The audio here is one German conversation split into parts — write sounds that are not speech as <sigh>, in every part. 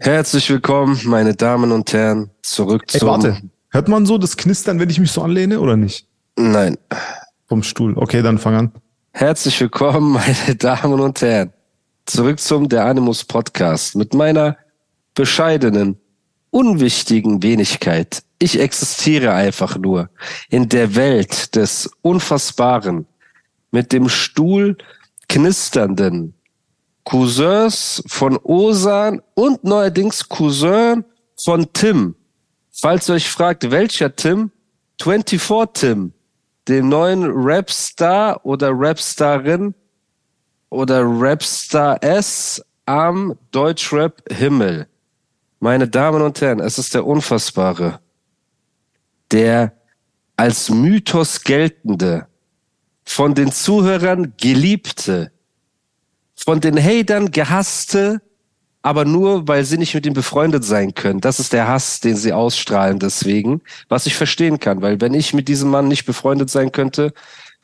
Herzlich willkommen, meine Damen und Herren, zurück Ey, zum... warte. Hört man so das Knistern, wenn ich mich so anlehne oder nicht? Nein. Vom Stuhl. Okay, dann fang an. Herzlich willkommen, <laughs> meine Damen und Herren, zurück zum Der Animus Podcast mit meiner bescheidenen, unwichtigen Wenigkeit. Ich existiere einfach nur in der Welt des Unfassbaren, mit dem Stuhl knisternden Cousins von Osan und neuerdings Cousin von Tim. Falls ihr euch fragt, welcher Tim? 24 Tim, dem neuen Rapstar oder Rapstarin oder Rapstar S am Deutschrap Himmel. Meine Damen und Herren, es ist der Unfassbare, der als Mythos geltende, von den Zuhörern geliebte, von den Hatern gehasste, aber nur, weil sie nicht mit ihm befreundet sein können. Das ist der Hass, den sie ausstrahlen deswegen, was ich verstehen kann, weil wenn ich mit diesem Mann nicht befreundet sein könnte,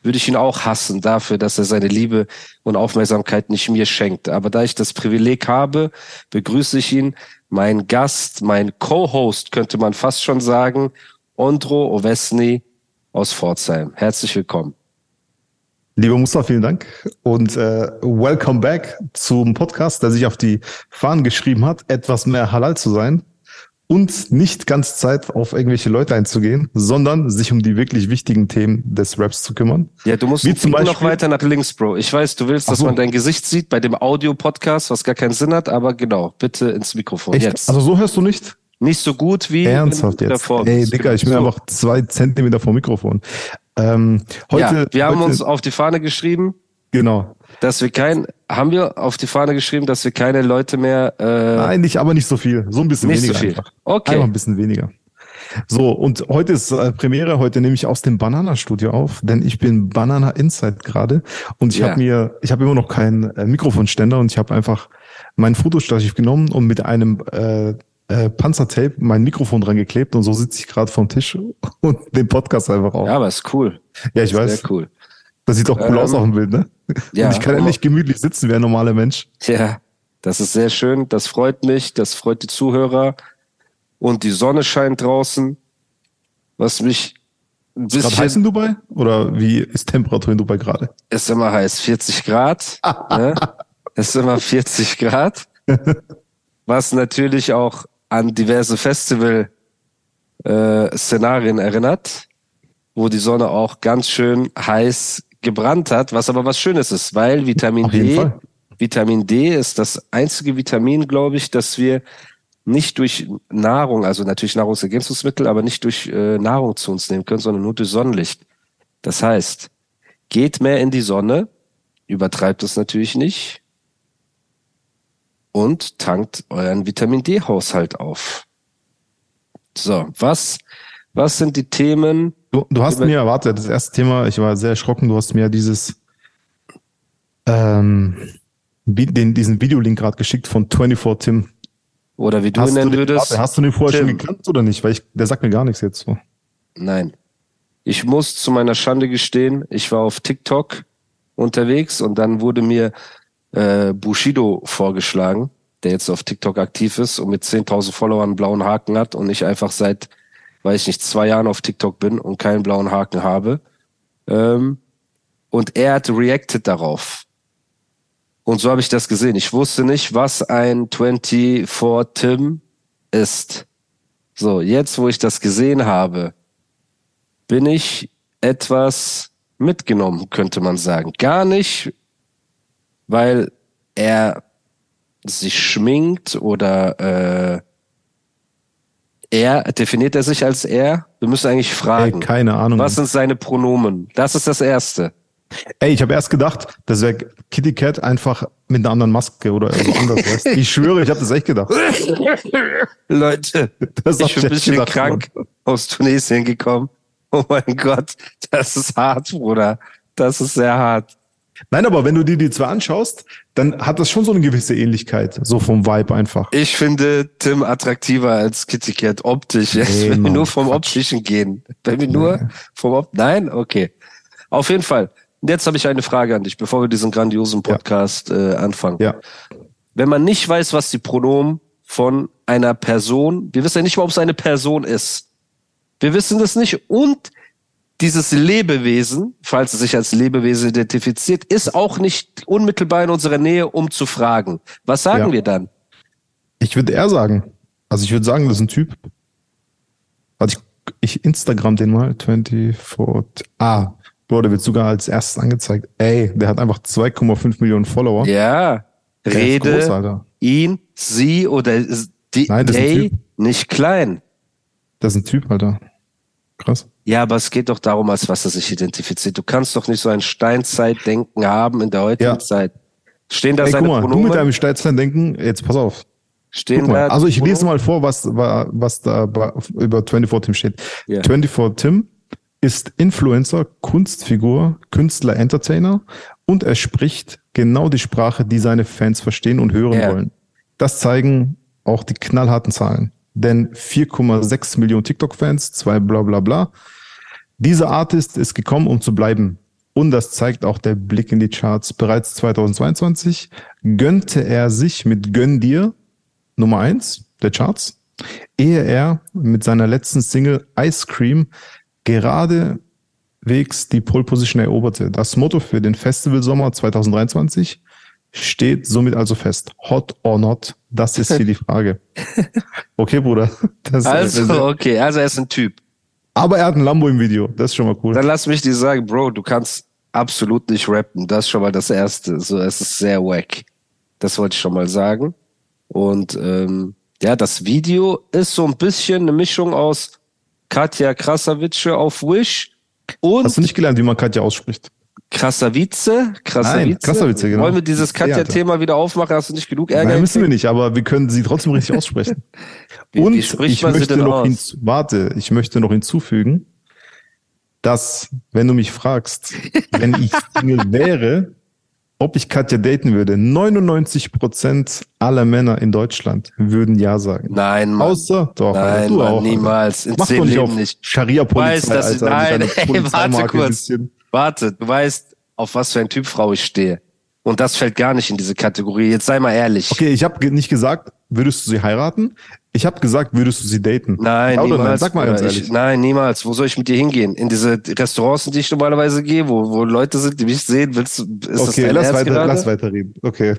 würde ich ihn auch hassen dafür, dass er seine Liebe und Aufmerksamkeit nicht mir schenkt. Aber da ich das Privileg habe, begrüße ich ihn, mein Gast, mein Co-Host, könnte man fast schon sagen, Ondro Ovesny aus Pforzheim. Herzlich willkommen. Lieber Musa, vielen Dank und äh, welcome back zum Podcast, der sich auf die Fahnen geschrieben hat, etwas mehr halal zu sein und nicht ganz Zeit auf irgendwelche Leute einzugehen, sondern sich um die wirklich wichtigen Themen des Raps zu kümmern. Ja, du musst Wie zum noch Beispiel- weiter nach links, Bro. Ich weiß, du willst, dass so. man dein Gesicht sieht bei dem Audio-Podcast, was gar keinen Sinn hat, aber genau, bitte ins Mikrofon. Echt? Jetzt. Also so hörst du nicht? nicht so gut wie Ernsthaft jetzt? davor Ey. Digga, ich bin Genau. einfach zwei Zentimeter vom Mikrofon. Ähm, heute, ja, wir haben heute, uns auf die Fahne geschrieben, genau. dass wir kein, haben wir auf die Fahne geschrieben, dass wir keine Leute mehr, äh, Nein, nicht, aber nicht so viel. So ein bisschen nicht so weniger viel. einfach. Okay. Einfach ein bisschen weniger. So, und heute ist äh, Premiere, heute nehme ich aus dem Banana-Studio auf, denn ich bin Banana Inside gerade und ich Ja. habe mir, ich habe immer noch keinen äh, Mikrofonständer und ich habe einfach mein Fotostativ genommen und mit einem äh, äh, Panzertape mein Mikrofon dran geklebt und so sitze ich gerade vom Tisch <laughs> und den Podcast einfach auf. Ja, aber ist cool. Ja, ich weiß. Sehr cool. Das sieht doch cool Ähm, aus auf dem Bild, ne? ja, und ich kann endlich gemütlich sitzen wie ein normaler Mensch. Ja, das ist sehr schön. Das freut mich. Das freut die Zuhörer. Und die Sonne scheint draußen, was mich ein Gerade heiß in bisschen, Dubai? Oder wie ist Temperatur in Dubai gerade? ist immer heiß, 40 Grad. <laughs> ne? Ist immer 40 Grad. <laughs> Was natürlich auch an diverse Festival äh, Szenarien erinnert, wo die Sonne auch ganz schön heiß gebrannt hat, was aber was Schönes ist, weil Vitamin D, Fall. Vitamin D ist das einzige Vitamin, glaube ich, das wir nicht durch Nahrung, also natürlich Nahrungsergänzungsmittel, aber nicht durch äh, Nahrung zu uns nehmen können, sondern nur durch Sonnenlicht. Das heißt, geht mehr in die Sonne, übertreibt es natürlich nicht und tankt euren Vitamin D-Haushalt auf. So, was, was sind die Themen? Du, du hast mir, warte, das erste Thema, ich war sehr erschrocken, du hast mir dieses, ähm, den, diesen Videolink gerade geschickt von 24 Tim. Oder wie du hast, ihn du nennen den, würdest? warte, hast du den vorher Tim. schon gekannt oder nicht? Weil ich, der sagt mir gar nichts jetzt so. Nein. Ich muss zu meiner Schande gestehen, ich war auf TikTok unterwegs und dann wurde mir äh, Bushido vorgeschlagen, der jetzt auf TikTok aktiv ist und mit 10.000 Followern einen blauen Haken hat und ich einfach seit, weiß ich nicht, zwei Jahren auf TikTok bin und keinen blauen Haken habe. Ähm, und er hat reacted darauf. Und so habe ich das gesehen. Ich wusste nicht, was ein 24 Tim ist. So, jetzt, wo ich das gesehen habe, bin ich etwas mitgenommen, könnte man sagen. Gar nicht, weil er sich schminkt oder äh, er, definiert er sich als er? Wir müssen eigentlich Ey, fragen. keine Ahnung. was sind seine Pronomen? Das ist das Erste. Ey, ich habe erst gedacht, das wäre Kitty Cat einfach mit einer anderen Maske oder <laughs> anders. weißt? Ich schwöre, ich habe das echt gedacht. <laughs> Leute, Das ich bin ein bisschen gedacht, krank aus Tunesien gekommen. Oh mein Gott, das ist hart, Bruder. Das ist sehr hart. Nein, aber wenn du dir die zwei anschaust, dann hat das schon so eine gewisse Ähnlichkeit, so vom Vibe einfach. Ich finde Tim attraktiver als Kitty Cat optisch. Jetzt, Nee, wenn wir nur vom Quatsch. Optischen gehen. Wenn wir nur vom Op Nein? Okay. Auf jeden Fall. Und Jetzt habe ich eine Frage an dich, bevor wir diesen grandiosen Podcast äh, anfangen. Ja. Wenn man nicht weiß, was die Pronomen von einer Person, wir wissen ja nicht mal, ob es eine Person ist. Wir wissen das nicht. Und dieses Lebewesen, falls es sich als Lebewesen identifiziert, ist auch nicht unmittelbar in unserer Nähe, um zu fragen. Was sagen Ja. wir dann? Ich würde eher sagen, also ich würde sagen, das ist ein Typ. Also ich, ich Instagram den mal, 24. Ah, Bro, der wird sogar als erstes angezeigt. Ey, der hat einfach 2,5 Millionen Follower. Ja, Der rede groß, Alter. ihn, sie oder die, Nein, das ist ein Typ. nicht klein. Das ist ein Typ, Alter. Krass. Ja, aber es geht doch darum, als was er sich identifiziert. Du kannst doch nicht so ein Steinzeitdenken haben in der heutigen Ja. Zeit. Stehen da Ey, guck seine mal, du Pronomen? mit deinem Steitzlein denken, jetzt pass auf. Stehen Guck mal. da Also ich lese mal vor, was, wa- was da über 24 Tim steht. Ja. 24 Tim ist Influencer, Kunstfigur, Künstler, Entertainer und er spricht genau die Sprache, die seine Fans verstehen und hören Ja. wollen. Das zeigen auch die knallharten Zahlen. Denn 4,6 Millionen TikTok-Fans, zwei bla bla bla. Dieser Artist ist gekommen, um zu bleiben. Und das zeigt auch der Blick in die Charts. Bereits 2022 gönnte er sich mit Gönn dir Nummer eins der Charts, ehe er mit seiner letzten Single Ice Cream geradewegs die Pole Position eroberte. Das Motto für den Festivalsommer 2023 steht somit also fest. Hot or not? Das ist hier die <laughs> Frage. Okay, Bruder. Das Also, okay, also er ist ein Typ. Aber er hat ein Lambo im Video. Das ist schon mal cool. Dann lass mich dir sagen, Bro, du kannst absolut nicht rappen. Das ist schon mal das Erste. So, es ist sehr wack. Das wollte ich schon mal sagen. Und ähm, ja, das Video ist so ein bisschen eine Mischung aus Katja Krasavice auf Wish und Hast du nicht gelernt, wie man Katja ausspricht? Krasavice? Krasavice? Nein, Krasavice, genau. Wollen wir dieses. Katja-Thema wieder aufmachen? Hast du nicht genug Ärger? Nein, müssen wir nicht, aber wir können sie trotzdem richtig <laughs> aussprechen. Wie- Und wie ich möchte noch aus? warte, ich möchte noch hinzufügen, dass, wenn du mich fragst, wenn ich <laughs> Single wäre, ob ich Katja daten würde, 99 Prozent aller Männer in Deutschland würden ja sagen. Nein, Mann. Außer, doch, Nein, du Mann, auch. Niemals. Mach doch nicht auf. Scharia-Polizei, Alter, nein, <laughs> ey, warte kurz. bisschen. Warte, du weißt, auf was für ein Typ Frau ich stehe. Und das fällt gar nicht in diese Kategorie. Jetzt sei mal ehrlich. Okay, ich habe nicht gesagt, würdest du sie heiraten? Ich habe gesagt, würdest du sie daten? Nein, Ja niemals. nein? Sag mal ganz Bruder. ehrlich. Ich, nein, niemals. Wo soll ich mit dir hingehen? In diese Restaurants, in die ich normalerweise gehe, wo, wo Leute sind, die mich sehen. Willst du, ist das okay, dein lass Ernst weiter, gerade? lass weiter reden. Okay.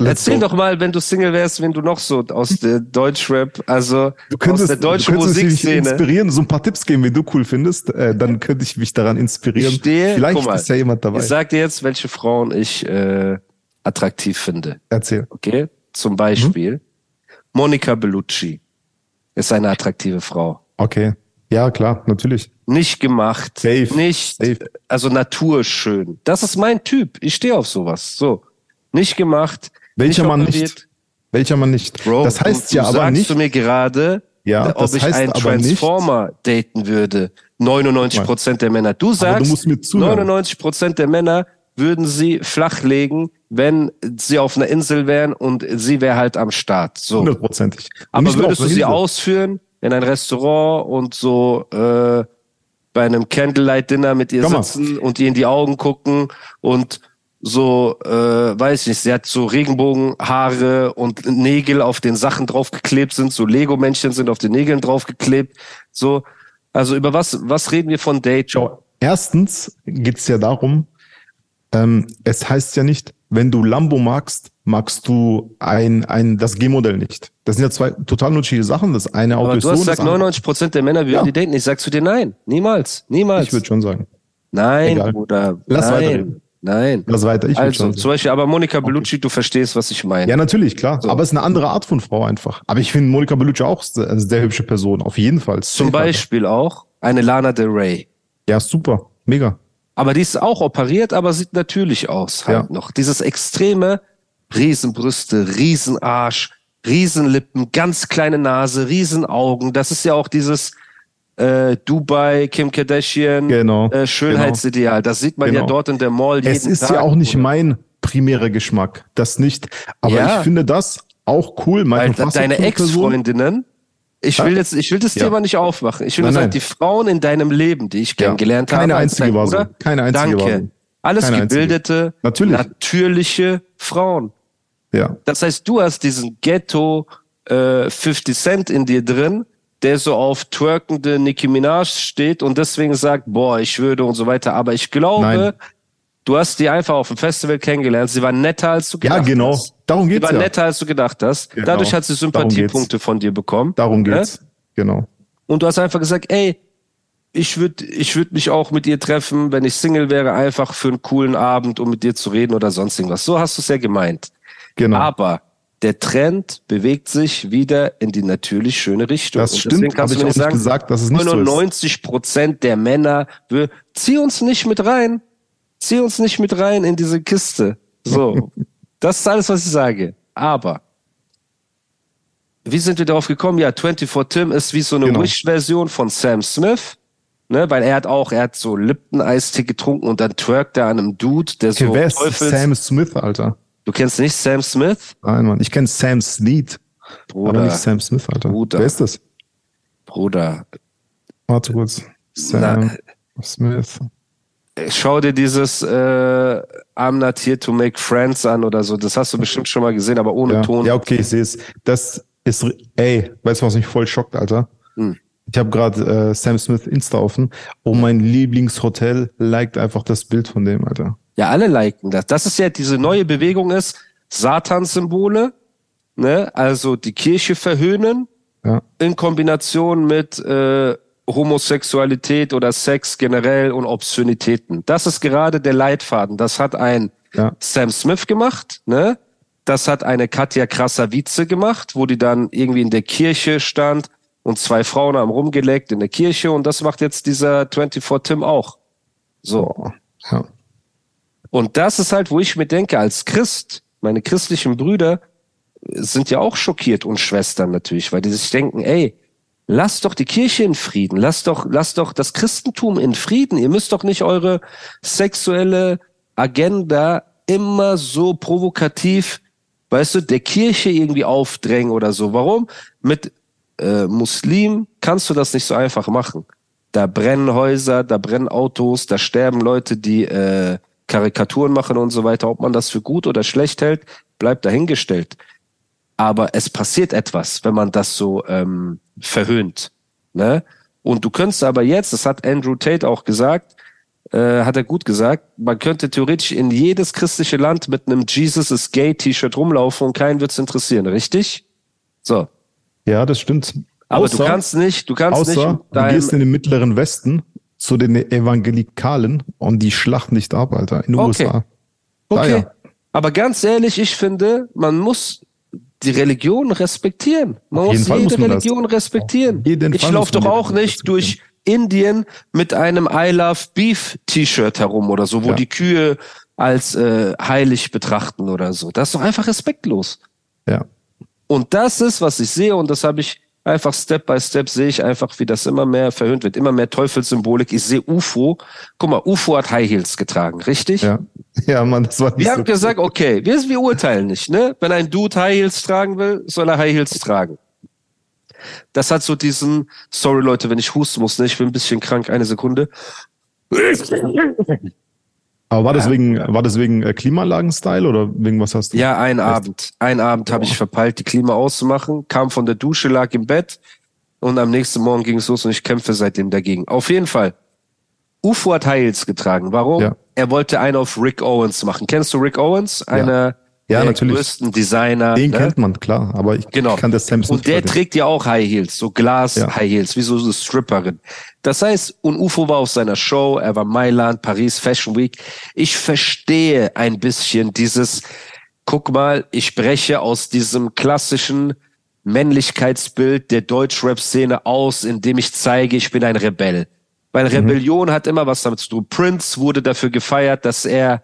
Let's Erzähl go. doch mal, wenn du Single wärst, wenn du noch so aus der Deutschrap, also könntest, aus der deutschen du könntest mich Musikszene. inspirieren, so ein paar Tipps geben, wie du cool findest, äh, dann könnte ich mich daran inspirieren. Ich stehe, Vielleicht mal, ist ja jemand dabei. Ich sag dir jetzt, welche Frauen ich äh, attraktiv finde. Erzähl. Okay? Zum Mhm. Beispiel Monica Bellucci ist eine attraktive Frau. Okay. Ja, klar, natürlich. Nicht gemacht, Safe, nicht, safe. also naturschön. Das ist mein Typ. Ich stehe auf sowas. So, nicht gemacht. Welcher Mann nicht? Welcher Mann nicht? Bro, das heißt du, ja du aber sagst nicht. du mir gerade, Ja, ob das ich einen aber nicht- Transformer daten würde. 99 Prozent der Männer. Du sagst, du musst mir zuhören. 99 Prozent der Männer würden sie flachlegen, wenn sie auf einer Insel wären und sie wäre halt am Start. So. Hundertprozentig. Und Aber würdest du sie ausführen in ein Restaurant und so äh, bei einem Candlelight-Dinner mit ihr Komm mal. sitzen und ihr in die Augen gucken und so, äh, weiß ich nicht, sie hat so Regenbogenhaare und Nägel auf den Sachen draufgeklebt sind, so Lego-Männchen sind auf den Nägeln draufgeklebt. So, also über was, was reden wir von Date? Schau, erstens geht's ja darum, ähm, es heißt ja nicht, wenn du Lambo magst, magst du ein, ein, das G-Modell nicht. Das sind ja zwei total unterschiedliche Sachen. Das eine Auto Aber ist du so, hast gesagt, andere- 99 Prozent der Männer würden Ja. die daten. Ich sag zu dir nein. Niemals. Niemals. Ich würde schon sagen. nein, Egal. Bruder. Lass nein. weiterreden. Nein. Lass weiter. Ich Also, zum. Beispiel, aber Monica Bellucci, du verstehst, was ich meine. Ja, natürlich, klar. So. Aber es ist eine andere Art von Frau einfach. Aber ich finde Monika Bellucci auch eine sehr hübsche Person. Auf jeden Fall. Zum Safe, Alter. Beispiel auch eine Lana Del Rey. Ja, super. Mega. Aber die ist auch operiert, aber sieht natürlich aus halt Ja. noch. Dieses extreme Riesenbrüste, Riesenarsch, Riesenlippen, ganz kleine Nase, Riesenaugen. Das ist ja auch dieses äh, Dubai, Kim Kardashian, Genau, äh, Schönheitsideal. Das sieht man ja Genau. dort in der Mall jeden Es ist Tag. ja auch nicht oder? mein primärer Geschmack, das nicht. Aber Ja. ich finde das auch cool. Weil deine Ex-Freundinnen, ich will jetzt, ich will das Ja. Thema nicht aufmachen. Ich will Nein, nur sagen, die Frauen in deinem Leben, die ich Ja. kennengelernt Keine habe, einzige war so. Keine einzige danke. war so. Alles Keine gebildete, Natürlich. natürliche Frauen. Ja, Das heißt, du hast diesen Ghetto äh, 50 Cent in dir drin, der so auf twerkende Nicki Minaj steht und deswegen sagt, boah, ich würde und so weiter. Aber ich glaube, Nein. du hast die einfach auf dem Festival kennengelernt. Sie war netter, als du ja gedacht genau. hast. Darum Sie geht's war ja. netter, als du gedacht hast. Genau. Dadurch hat sie Darum Sympathiepunkte von dir bekommen. Darum Ne? geht's. Genau. Und du hast einfach gesagt, ey, ich würde ich würd mich auch mit ihr treffen, wenn ich Single wäre, einfach für einen coolen Abend, um mit dir zu reden oder sonst irgendwas. So hast du es ja gemeint. Genau. Aber der Trend bewegt sich wieder in die natürlich schöne Richtung. Das stimmt, deswegen hab kannst ich auch nicht sagen, gesagt, dass es nicht so ist. 99 Prozent der Männer, wir, zieh uns nicht mit rein. Zieh uns nicht mit rein in diese Kiste. So. <laughs> das ist alles, was ich sage. Aber wie sind wir darauf gekommen? Ja, 24 Tim ist wie so eine Genau. Wish-Version von Sam Smith. Ne, weil er hat auch, er hat so Lipton-Eistee getrunken und dann twerkt er an einem Dude, der so Okay, wer ist Teufels... Sam Smith, Alter? Du kennst nicht Sam Smith? Nein, Mann. Ich kenne Sam Snead, aber Bruder, nicht Sam Smith, Alter. Bruder. Wer ist das? Bruder. Warte kurz. Sam Smith. Schau dir dieses äh, I'm not here to make friends an oder so. Das hast du bestimmt schon mal gesehen, aber ohne Ja, Ton. ja, okay, ich sehe es. Das ist, ey, weißt du, was mich voll schockt, Alter? Hm. Ich habe gerade äh, Sam Smith Insta offen und mein Lieblingshotel liked einfach das Bild von dem, Alter. Ja, alle liken das. Das ist ja diese neue Bewegung ist Satanssymbole, ne? Also die Kirche verhöhnen Ja, in Kombination mit äh, Homosexualität oder Sex generell und Obszönitäten. Das ist gerade der Leitfaden. Das hat ein ja, Sam Smith gemacht, ne? Das hat eine Katja Krasavice gemacht, wo die dann irgendwie in der Kirche stand und zwei Frauen haben rumgeleckt in der Kirche und das macht jetzt dieser 24 Tim auch. So. ja. Und das ist halt, wo ich mir denke, als Christ, meine christlichen Brüder sind ja auch schockiert und Schwestern natürlich, weil die sich denken, ey, lasst doch die Kirche in Frieden, lasst doch, lasst doch das Christentum in Frieden. Ihr müsst doch nicht eure sexuelle Agenda immer so provokativ, weißt du, der Kirche irgendwie aufdrängen oder so. Warum? Mit äh, Muslim kannst du das nicht so einfach machen. Da brennen Häuser, da brennen Autos, da sterben Leute, die äh, Karikaturen machen und so weiter. Ob man das für gut oder schlecht hält, bleibt dahingestellt. Aber es passiert etwas, wenn man das so ähm, verhöhnt. Ne? Und du könntest aber jetzt, das hat Andrew Tate auch gesagt, äh, hat er gut gesagt, man könnte theoretisch in jedes christliche Land mit einem Jesus is gay T-Shirt rumlaufen und keinen wird's interessieren, richtig? So. ja, das stimmt. Aber außer, du kannst nicht, du kannst außer nicht du deinem, gehst in den mittleren Westen zu den Evangelikalen und die schlachten nicht ab, Alter, in den Okay. USA. Okay. ja. Aber ganz ehrlich, ich finde, man muss die Religion respektieren. Man muss Fall jede muss man das. Religion respektieren. Auf jeden Ich laufe doch auch nicht durch Indien mit einem I Love Beef T-Shirt herum oder so, wo Ja. die Kühe als äh, heilig betrachten oder so. Das ist doch einfach respektlos. Ja. Und das ist, was ich sehe, und das habe ich einfach Step by Step sehe ich einfach, wie das immer mehr verhöhnt wird, immer mehr Teufelssymbolik. Ich sehe UFO. Guck mal, UFO hat High Heels getragen, richtig? Ja. <laughs> Ja, Mann, das war nicht Wir so haben gesagt, okay, wir, wir urteilen nicht, ne? Wenn ein Dude High Heels tragen will, soll er High Heels tragen. Das hat so diesen, sorry Leute, wenn ich husten muss, ne? Ich bin ein bisschen krank, eine Sekunde. <laughs> Aber war das wegen, war das wegen äh, Klimaanlagen-Style oder wegen was hast du? Ja, ein Abend. Ein Abend habe ich verpeilt, die Klima auszumachen, kam von der Dusche, lag im Bett und am nächsten Morgen ging es los und ich kämpfe seitdem dagegen. Auf jeden Fall. UFO hat Heels getragen. Warum? Ja. Er wollte einen auf Rick Owens machen. Kennst du Rick Owens? Einer Ja, der natürlich. größten Designer. Den ne? kennt man, klar. Aber ich Genau. kann das Sam Smith Und der trägt ja auch High Heels, so Glas Ja. High Heels, wie so eine Stripperin. Das heißt, und UFO war auf seiner Show, er war Mailand, Paris Fashion Week. Ich verstehe ein bisschen dieses, guck mal, ich breche aus diesem klassischen Männlichkeitsbild der Deutschrap-Szene aus, indem ich zeige, ich bin ein Rebell. Weil Rebellion hat immer was damit zu tun. Prince wurde dafür gefeiert, dass er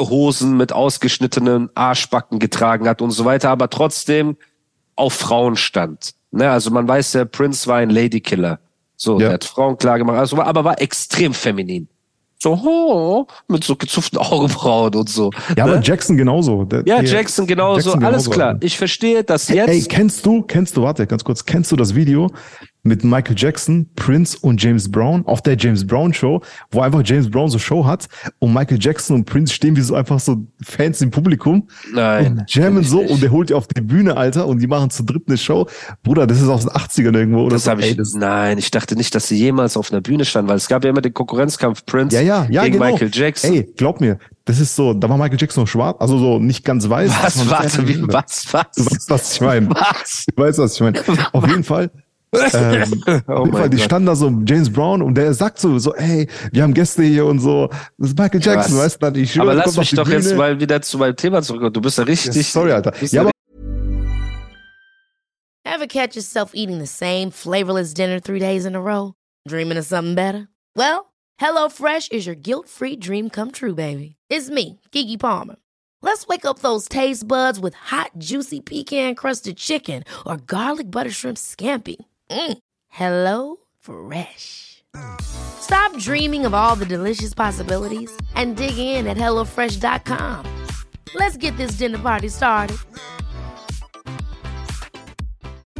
Hosen mit ausgeschnittenen Arschbacken getragen hat und so weiter, aber trotzdem auf Frauen stand. Ne, also man weiß, der Prince war ein Ladykiller. So, Ja. der hat Frauen klar gemacht, also, aber war extrem feminin. So, oh, mit so gezupften Augenbrauen und so. Ja, ne? aber Jackson genauso. Der- Ja, Jackson genauso, Jackson alles genauso, klar. Alter. Ich verstehe das jetzt. Ey, kennst du, kennst du, warte, ganz kurz, kennst du das Video mit Michael Jackson, Prince und James Brown auf der James Brown Show, wo einfach James Brown so Show hat und Michael Jackson und Prince stehen wie so einfach so Fans im Publikum Nein. und jammen so nicht. und der holt die auf die Bühne, Alter, und die machen zu dritt eine Show. Bruder, das ist aus den 80ern irgendwo oder Das so. habe ich. Ey, das, nein, ich dachte nicht, dass sie jemals auf einer Bühne standen, weil es gab ja immer den Konkurrenzkampf Prince ja, ja, ja, gegen genau. Michael Jackson. Ey, glaub mir, das ist so, da war Michael Jackson noch schwarz, also so nicht ganz weiß. was? Warte, wie, was? Du Was? weißt, was ich meine. Was? Du weißt, was ich meine. Auf jeden Fall. Ähm, <laughs> Oh auf jeden mein Fall, die standen da so James Brown und der sagt so, so, ey, wir haben Gäste hier und so. Das ist Michael Jackson, Was? weißt du, ich schwöre, Aber lass mich doch jetzt Bühne. mal wieder zu meinem Thema zurückkommen. Du bist ja richtig. Ja, sorry, Alter. Ja, aber Ever catch yourself eating the same flavorless dinner three days in a row? Dreaming of something better? Well, HelloFresh is your guilt free dream come true, baby. It's me, Gigi Palmer. Let's wake up those taste buds with hot, juicy pecan crusted chicken or garlic butter shrimp scampi. Mm. Hello Fresh. Stop dreaming of all the delicious possibilities and dig in at HelloFresh.com. Let's get this dinner party started.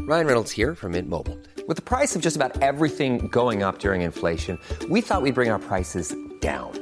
Ryan Reynolds here from Mint Mobile. With the price of just about everything going up during inflation, we thought we'd bring our prices down.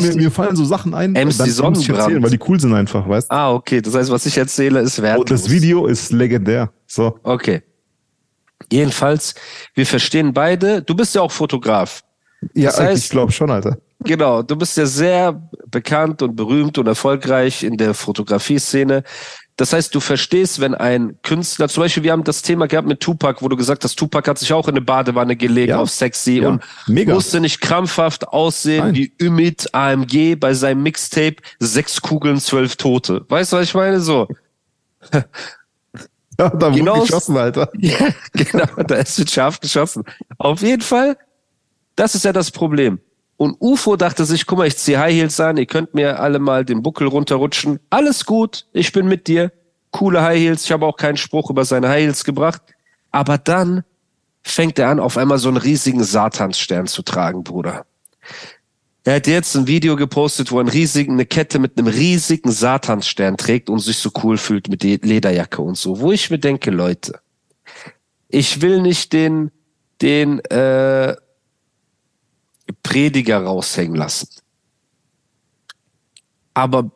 mir, mir fallen so Sachen ein, muss ich Sonnenbrand. erzählen, weil die cool sind einfach, weißt du? Ah, okay. Das heißt, was ich erzähle, ist wertlos. Und das Video ist legendär. So. Okay. Jedenfalls, wir verstehen beide. Du bist ja auch Fotograf. Ja, Das heißt- ich glaube schon, Alter. Genau, du bist ja sehr bekannt und berühmt und erfolgreich in der Fotografie-Szene. Das heißt, du verstehst, wenn ein Künstler, zum Beispiel, wir haben das Thema gehabt mit Tupac, wo du gesagt hast, Tupac hat sich auch in eine Badewanne gelegt Ja. auf sexy Ja. und Mega. musste nicht krampfhaft aussehen Nein. wie Ümit AMG bei seinem Mixtape Sechs Kugeln, zwölf Tote. Weißt du, was ich meine? So. <laughs> Ja, da Genau- wurde geschossen, Alter. <laughs> Ja, genau, da ist mit scharf geschossen. Auf jeden Fall, das ist ja das Problem. Und UFO dachte sich, guck mal, ich ziehe High Heels an, ihr könnt mir alle mal den Buckel runterrutschen. Alles gut, ich bin mit dir. Coole High Heels, ich habe auch keinen Spruch über seine High Heels gebracht. Aber dann fängt er an, auf einmal so einen riesigen Satansstern zu tragen, Bruder. Er hat jetzt ein Video gepostet, wo er einen riesigen, eine Kette mit einem riesigen Satansstern trägt und sich so cool fühlt mit der Lederjacke und so. Wo ich mir denke, Leute, ich will nicht den, den äh, Prediger raushängen lassen. Aber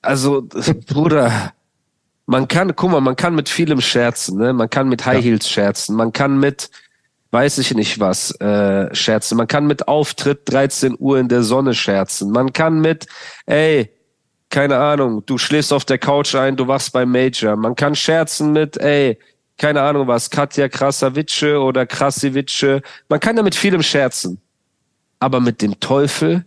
also, Bruder, man kann, guck mal, man kann mit vielem scherzen, ne? Man kann mit High Heels scherzen, man kann mit, weiß ich nicht was, äh, scherzen, man kann mit Auftritt 13 Uhr in der Sonne scherzen, man kann mit, ey, keine Ahnung, du schläfst auf der Couch ein, du wachst beim Major, man kann scherzen mit, ey, keine Ahnung was, Katja Krasavice oder Krasivice, man kann ja mit vielem scherzen, aber mit dem Teufel,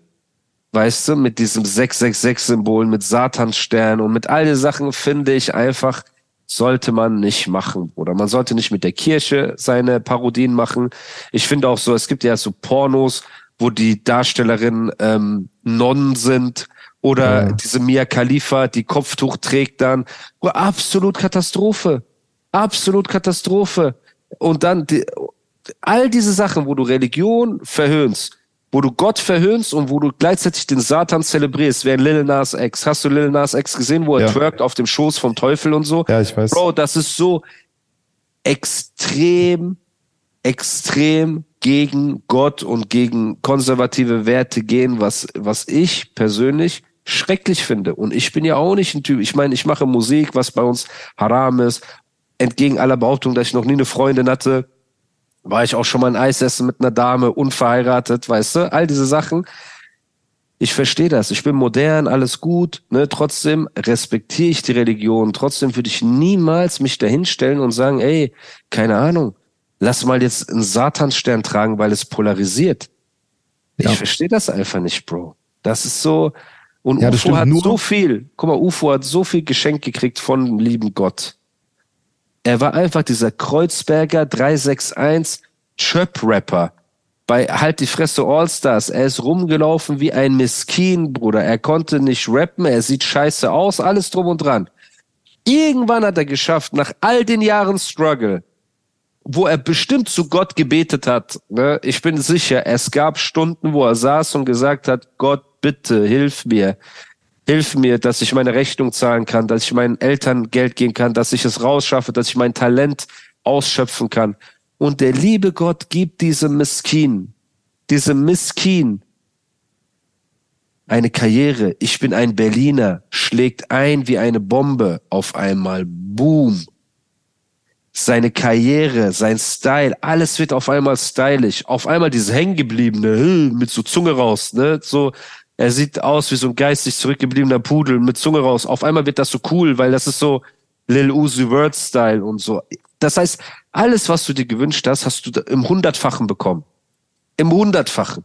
weißt du, mit diesem 666-Symbol, mit Satansstern und mit all den Sachen finde ich einfach, sollte man nicht machen. Oder man sollte nicht mit der Kirche seine Parodien machen. Ich finde auch so, es gibt ja so Pornos, wo die Darstellerinnen ähm, Nonnen sind oder Ja. diese Mia Khalifa, die Kopftuch trägt dann. Absolut Katastrophe. Absolut Katastrophe. Und dann die, all diese Sachen, wo du Religion verhöhnst, wo du Gott verhöhnst und wo du gleichzeitig den Satan zelebrierst, während Lil Nas X. Hast du Lil Nas X gesehen, wo er Ja. twerkt auf dem Schoß vom Teufel und so? Ja, ich weiß. Bro, das ist so extrem, extrem gegen Gott und gegen konservative Werte gehen, was, was ich persönlich schrecklich finde. Und ich bin ja auch nicht ein Typ. Ich meine, ich mache Musik, was bei uns haram ist. Entgegen aller Behauptung, dass ich noch nie eine Freundin hatte, war ich auch schon mal ein Eis essen mit einer Dame, unverheiratet, weißt du? All diese Sachen. Ich verstehe das. Ich bin modern, alles gut. Ne? Trotzdem respektiere ich die Religion. Trotzdem würde ich niemals mich dahinstellen und sagen, ey, keine Ahnung, lass mal jetzt einen Satansstern tragen, weil es polarisiert. Ja. Ich verstehe das einfach nicht, Bro. Das ist so. Und Ja, UFO hat so viel, guck mal, UFO hat so viel geschenkt gekriegt von dem lieben Gott. Er war einfach dieser Kreuzberger 361 Chöp-Rapper. Bei Halt die Fresse Allstars. Er ist rumgelaufen wie ein Miskin, Bruder. Er konnte nicht rappen, er sieht scheiße aus, alles drum und dran. Irgendwann hat er geschafft, nach all den Jahren Struggle, wo er bestimmt zu Gott gebetet hat. Ne? Ich bin sicher, es gab Stunden, wo er saß und gesagt hat, Gott, bitte, hilf mir. Hilf mir, dass ich meine Rechnung zahlen kann, dass ich meinen Eltern Geld geben kann, dass ich es rausschaffe, dass ich mein Talent ausschöpfen kann. Und der liebe Gott gibt diesem Miskin, diesem Miskin eine Karriere. Ich bin ein Berliner, schlägt ein wie eine Bombe auf einmal. Boom seine Karriere, sein Style, alles wird auf einmal stylisch. Auf einmal dieses hängengebliebene, äh, mit so Zunge raus, ne? So, er sieht aus wie so ein geistig zurückgebliebener Pudel mit Zunge raus. Auf einmal wird das so cool, weil das ist so Lil Uzi Word Style und so. Das heißt, alles, was du dir gewünscht hast, hast du im Hundertfachen bekommen. Im Hundertfachen.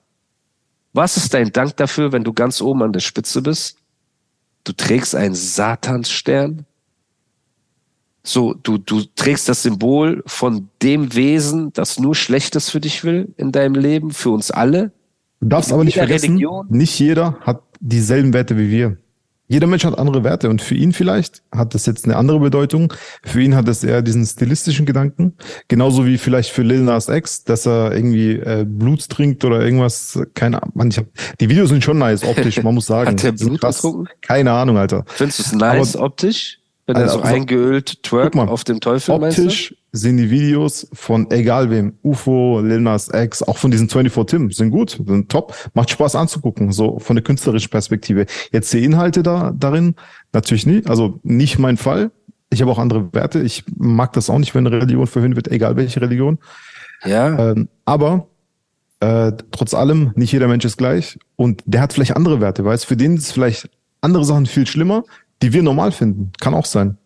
Was ist dein Dank dafür, wenn du ganz oben an der Spitze bist? Du trägst einen Satansstern, so, du, du trägst das Symbol von dem Wesen, das nur Schlechtes für dich will in deinem Leben, für uns alle. Du darfst aber nicht vergessen, Religion- nicht jeder hat dieselben Werte wie wir. Jeder Mensch hat andere Werte und für ihn vielleicht hat das jetzt eine andere Bedeutung. Für ihn hat es eher diesen stilistischen Gedanken. Genauso wie vielleicht für Lil Nas X, dass er irgendwie äh, Blut trinkt oder irgendwas. Keine Ahnung. Man, ich hab, die Videos sind schon nice optisch, man muss <laughs> sagen. Hat der Blut krass. Keine Ahnung, Alter. Findest du es nice optisch? Wenn er Also, so also, eingeölt twerkt auf dem Teufel? Optisch sind die Videos von egal wem, UFO, Lil Nas X, auch von diesen 24 Tim, sind gut, sind top, macht Spaß anzugucken, so von der künstlerischen Perspektive. Jetzt die Inhalte da darin, natürlich nicht, also nicht mein Fall. Ich habe auch andere Werte. Ich mag das auch nicht, wenn eine Religion verhöhnt wird, egal welche Religion. Ja, Ähm, aber äh, trotz allem, nicht jeder Mensch ist gleich und der hat vielleicht andere Werte, weißt für den ist vielleicht andere Sachen viel schlimmer, die wir normal finden. Kann auch sein.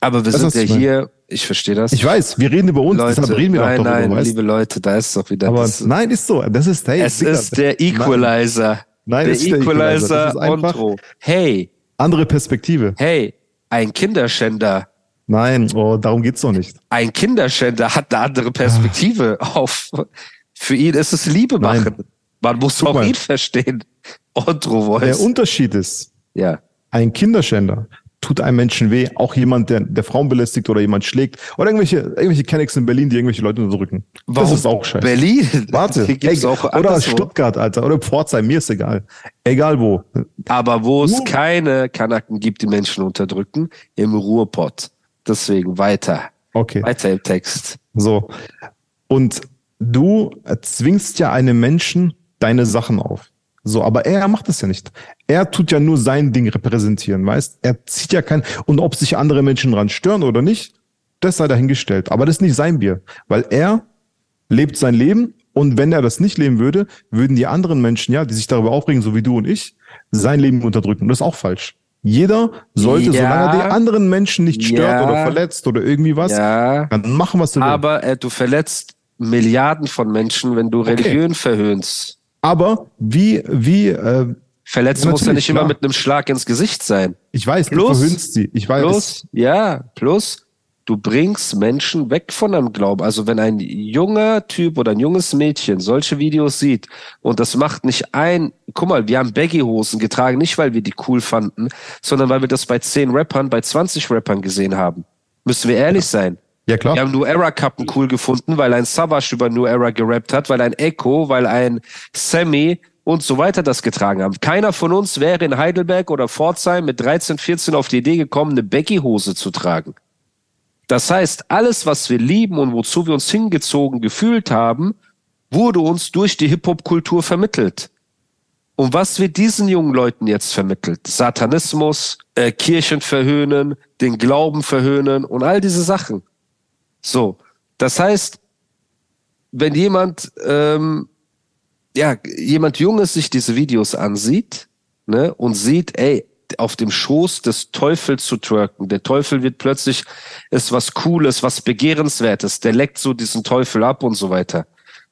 Aber wir du, sind ja hier, ich verstehe das. Ich weiß, wir reden über uns, Leute, deshalb reden wir nein, auch darüber, nein, weißt liebe Leute, da ist doch wieder Aber das. nein, ist so. Das ist, hey, es Digga, ist der Equalizer. Nein, der ist der Equalizer. Das Equalizer. Hey, andere Perspektive. hey, ein Kinderschänder. Nein, oh, darum geht's doch nicht. ein Kinderschänder hat eine andere Perspektive auf. Für ihn ist es Liebe Nein. machen. Man muss Guck auch mal. ihn verstehen. <laughs> Der Voice. Unterschied ist, Ja. ein Kinderschänder tut einem Menschen weh, auch jemand, der, der Frauen belästigt oder jemand schlägt oder irgendwelche, irgendwelche Kennex in Berlin, die irgendwelche Leute unterdrücken. das ist auch scheiße. Berlin? Warte, <laughs> ey, oder. Stuttgart, Alter, oder Pforzheim, mir ist egal. Egal wo. Aber wo es Nur- keine Kanaken gibt, die Menschen unterdrücken, im Ruhrpott. Deswegen weiter. Okay. Weiter im Text. So. Und du zwingst ja einem Menschen deine Sachen auf. So, aber er macht das ja nicht. Er tut ja nur sein Ding repräsentieren, weißt? Er zieht ja kein, und ob sich andere Menschen dran stören oder nicht, das sei dahingestellt. Aber das ist nicht sein Bier, weil er lebt sein Leben und wenn er das nicht leben würde, würden die anderen Menschen, ja, die sich darüber aufregen, so wie du und ich, sein Leben unterdrücken. Und das ist auch falsch. Jeder sollte, Ja. solange er die anderen Menschen nicht stört Ja. oder verletzt oder irgendwie was, Ja. dann machen, was er will. Aber äh, du verletzt Milliarden von Menschen, wenn du Religion verhöhnst. Aber wie, wie, äh, Verletzt muss ja nicht immer klar. mit einem Schlag ins Gesicht sein. ich weiß, Plus- du verhöhnst sie. Ich weiß. Plus, ja, plus, du bringst Menschen weg von einem Glauben. Also wenn ein junger Typ oder ein junges Mädchen solche Videos sieht und das macht nicht ein, guck mal, wir haben Baggy-Hosen getragen, nicht weil wir die cool fanden, sondern weil wir das bei 10 Rappern, bei 20 Rappern gesehen haben. Müssen wir ehrlich sein. Ja, klar. Wir haben New Era Kappen cool gefunden, weil ein Savage über New Era gerappt hat, weil ein Echo, weil ein Sammy und so weiter das getragen haben. Keiner von uns wäre in Heidelberg oder Pforzheim mit 13, 14 auf die Idee gekommen, eine Becky-Hose zu tragen. Das heißt, alles, was wir lieben und wozu wir uns hingezogen gefühlt haben, wurde uns durch die Hip-Hop-Kultur vermittelt. Und was wird diesen jungen Leuten jetzt vermittelt? Satanismus, äh, Kirchen verhöhnen, den Glauben verhöhnen und all diese Sachen. So, das heißt, wenn jemand ähm, ja, jemand Junges sich diese Videos ansieht, ne, und sieht, ey, auf dem Schoß des Teufels zu twerken. Der Teufel wird plötzlich, ist was Cooles, was Begehrenswertes. Der leckt so diesen Teufel ab und so weiter.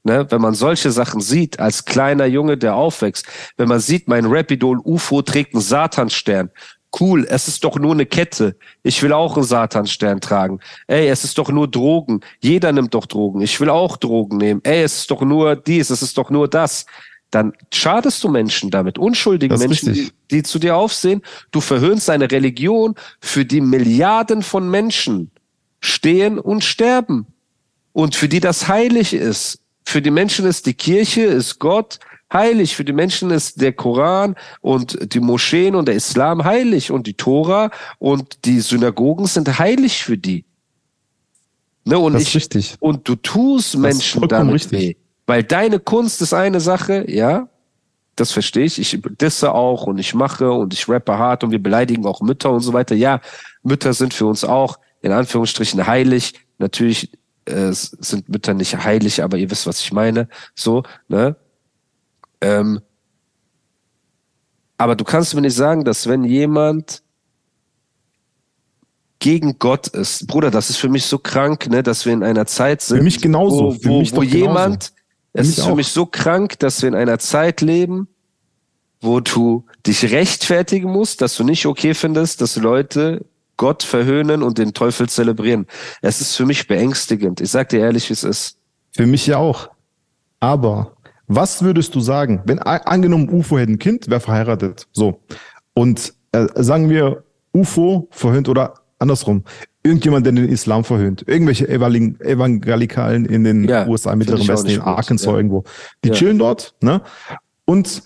Ne, wenn man solche Sachen sieht, als kleiner Junge, der aufwächst, wenn man sieht, mein Rapidol UFO trägt einen Satanstern. Cool, es ist doch nur eine Kette. Ich will auch einen Satanstern tragen. Ey, es ist doch nur Drogen. Jeder nimmt doch Drogen. Ich will auch Drogen nehmen. Ey, es ist doch nur dies, es ist doch nur das. Dann schadest du Menschen damit, unschuldigen Menschen, die, die zu dir aufsehen. Du verhöhnst eine Religion, für die Milliarden von Menschen stehen und sterben und für die das heilig ist. Für die Menschen ist die Kirche, ist Gott heilig. Für die Menschen ist der Koran und die Moscheen und der Islam heilig und die Tora und die Synagogen sind heilig für die. Ne, und Das ist ich, richtig. und du tust Menschen damit richtig. weh. Weil deine Kunst ist eine Sache, ja, das verstehe ich. Ich disse auch und ich mache und ich rappe hart und wir beleidigen auch Mütter und so weiter. Ja, Mütter sind für uns auch in Anführungsstrichen heilig. Natürlich äh, sind Mütter nicht heilig, aber ihr wisst, was ich meine. So, ne? Ähm, aber du kannst mir nicht sagen, dass wenn jemand gegen Gott ist, Bruder, das ist für mich so krank, ne, dass wir in einer Zeit sind, Für mich genauso, wo, für wo, mich wo jemand, es ist für auch. mich so krank, dass wir in einer Zeit leben, wo du dich rechtfertigen musst, dass du nicht okay findest, dass Leute Gott verhöhnen und den Teufel zelebrieren. Es ist für mich beängstigend. Ich sag dir ehrlich, wie es ist. Für mich ja auch. Aber was würdest du sagen, wenn angenommen UFO hätte ein Kind, wäre verheiratet, so. Und äh, sagen wir, UFO verhöhnt oder andersrum, irgendjemand, der den Islam verhöhnt, irgendwelche Evangel- Evangelikalen in den Ja, USA, Mittleren Westen, in Arkansas ja. irgendwo. Die Ja. chillen dort, ne? Und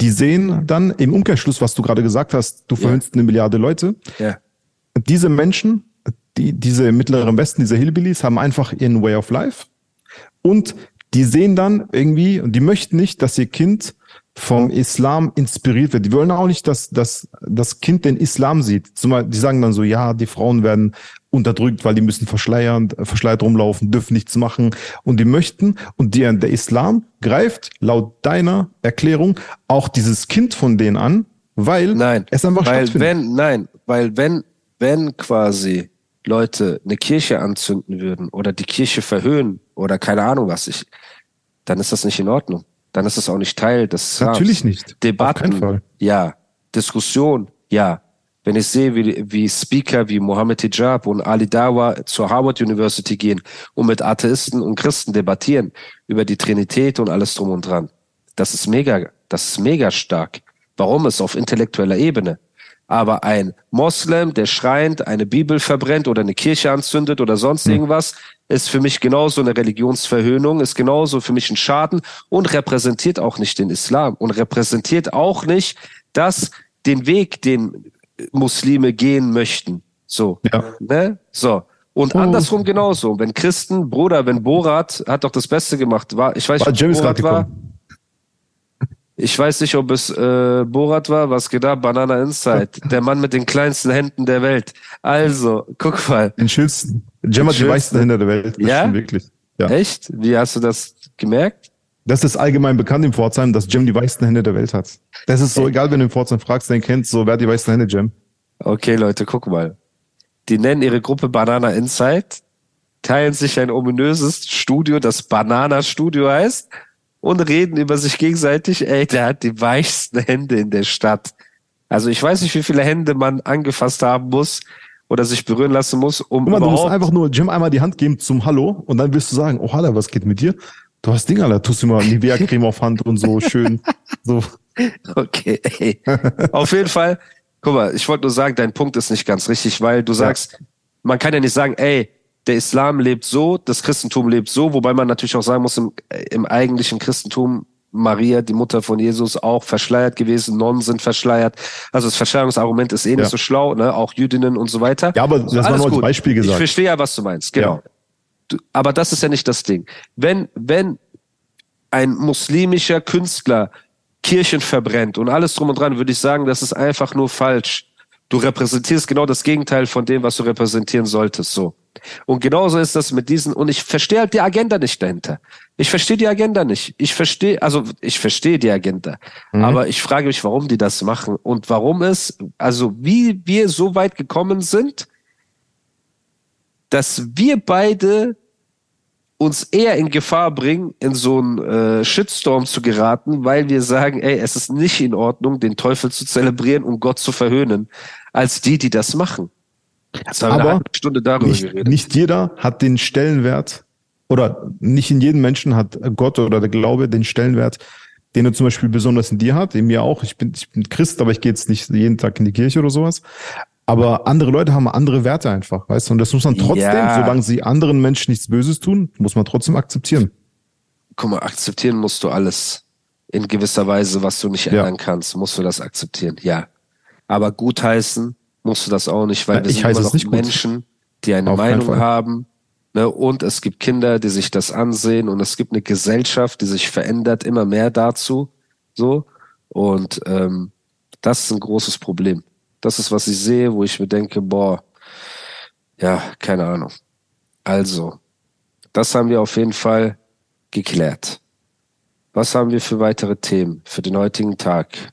die sehen dann im Umkehrschluss, was du gerade gesagt hast, du verhöhnst eine Milliarde Leute, Ja. diese Menschen, die, diese mittleren Westen, diese Hillbillies, haben einfach ihren Way of Life und die sehen dann irgendwie, und die möchten nicht, dass ihr Kind vom Islam inspiriert wird. Die wollen auch nicht, dass, dass das Kind den Islam sieht. Zumal, die sagen dann so, ja, die Frauen werden unterdrückt, weil die müssen verschleiern, verschleiert rumlaufen, dürfen nichts machen. Und die möchten, und die, der Islam greift laut deiner Erklärung auch dieses Kind von denen an, weil Nein, es einfach weil stattfindet. wenn, nein, weil wenn, wenn quasi Leute eine Kirche anzünden würden oder die Kirche verhöhnen oder keine Ahnung was ich, dann ist das nicht in Ordnung. Dann ist es auch nicht Teil des. Natürlich nicht. Debatten, ja. Diskussion, ja. Wenn ich sehe, wie, wie Speaker wie Mohammed Hijab und Ali Dawa zur Harvard University gehen und mit Atheisten und Christen debattieren über die Trinität und alles drum und dran. Das ist mega, das ist mega stark. Warum ist auf intellektueller Ebene? Aber ein Moslem, der schreiend eine Bibel verbrennt oder eine Kirche anzündet oder sonst irgendwas, ist für mich genauso eine Religionsverhöhnung, ist genauso für mich ein Schaden und repräsentiert auch nicht den Islam und repräsentiert auch nicht das, den Weg, den Muslime gehen möchten. So. Ja. Ne? So. Und Oh. andersrum genauso. Wenn Christen, Bruder, wenn Borat hat doch das Beste gemacht, war, ich weiß War nicht, ob James Borat war. gekommen. Ich weiß nicht, ob es äh, Borat war, was geht da? Banana Inside. <laughs> Der Mann mit den kleinsten Händen der Welt. Also, guck mal. Den schönsten. Jam hat die weichsten Hände der Welt. Das Ja? Wirklich. Ja. Echt? Wie hast du das gemerkt? Das ist allgemein bekannt im Pforzheim, dass Jam die weichsten Hände der Welt hat. Das ist so egal, wenn du im Pforzheim fragst, den kennst, so, wer hat die weichsten Hände, Jam? Okay, Leute, guck mal. Die nennen ihre Gruppe Banana Inside, teilen sich ein ominöses Studio, das Banana Studio heißt, und reden über sich gegenseitig, ey, der hat die weichsten Hände in der Stadt. Also ich weiß nicht, wie viele Hände man angefasst haben muss oder sich berühren lassen muss, um Guck mal, du musst einfach nur Jim einmal die Hand geben zum Hallo und dann wirst du sagen, oh Alter, was geht mit dir? Du hast Ding, Alter, tust du mal Nivea-Creme auf Hand und so <laughs> schön. So. Okay, ey. Auf jeden Fall, guck mal, ich wollte nur sagen, dein Punkt ist nicht ganz richtig, weil du sagst, man kann ja nicht sagen, ey, der Islam lebt so, das Christentum lebt so, wobei man natürlich auch sagen muss, im, im eigentlichen Christentum Maria, die Mutter von Jesus, auch verschleiert gewesen, Nonnen sind verschleiert. Also das Verschleierungsargument ist eh nicht Ja. so schlau, ne? auch Jüdinnen und so weiter. Ja, aber das war Alles nur als. Beispiel Ich gesagt. verstehe ja, was du meinst, genau. Ja. Du, aber das ist ja nicht das Ding. Wenn, wenn ein muslimischer Künstler Kirchen verbrennt und alles drum und dran, würde ich sagen, das ist einfach nur falsch. Du repräsentierst genau das Gegenteil von dem, was du repräsentieren solltest, so. Und genauso ist das mit diesen, und ich verstehe halt die Agenda nicht dahinter. Ich verstehe die Agenda nicht. Ich verstehe, also ich verstehe die Agenda. Mhm. Aber ich frage mich, warum die das machen und warum es, also wie wir so weit gekommen sind, dass wir beide uns eher in Gefahr bringen, in so einen äh, Shitstorm zu geraten, weil wir sagen, ey, es ist nicht in Ordnung, den Teufel zu zelebrieren und Gott zu verhöhnen, als die, die das machen. Jetzt haben Aber eine Stunde darüber nicht, geredet. Nicht jeder hat den Stellenwert oder nicht in jedem Menschen hat Gott oder der Glaube den Stellenwert, den er zum Beispiel besonders in dir hat, in mir auch. Ich bin, ich bin Christ, aber ich gehe jetzt nicht jeden Tag in die Kirche oder sowas. Aber andere Leute haben andere Werte einfach, weißt du? Und das muss man trotzdem, ja. solange sie anderen Menschen nichts Böses tun, muss man trotzdem akzeptieren. Guck mal, akzeptieren musst du alles. In gewisser Weise, was du nicht ändern ja. kannst, musst du das akzeptieren, ja. Aber gutheißen musst du das auch nicht, weil ja, wir sind immer noch Menschen, die eine Auf Meinung haben. Ne? Und es gibt Kinder, die sich das ansehen und es gibt eine Gesellschaft, die sich verändert immer mehr dazu. So. Und ähm, das ist ein großes Problem. Das ist, was ich sehe, wo ich mir denke, boah, ja, keine Ahnung. Also, das haben wir auf jeden Fall geklärt. Was haben wir für weitere Themen für den heutigen Tag?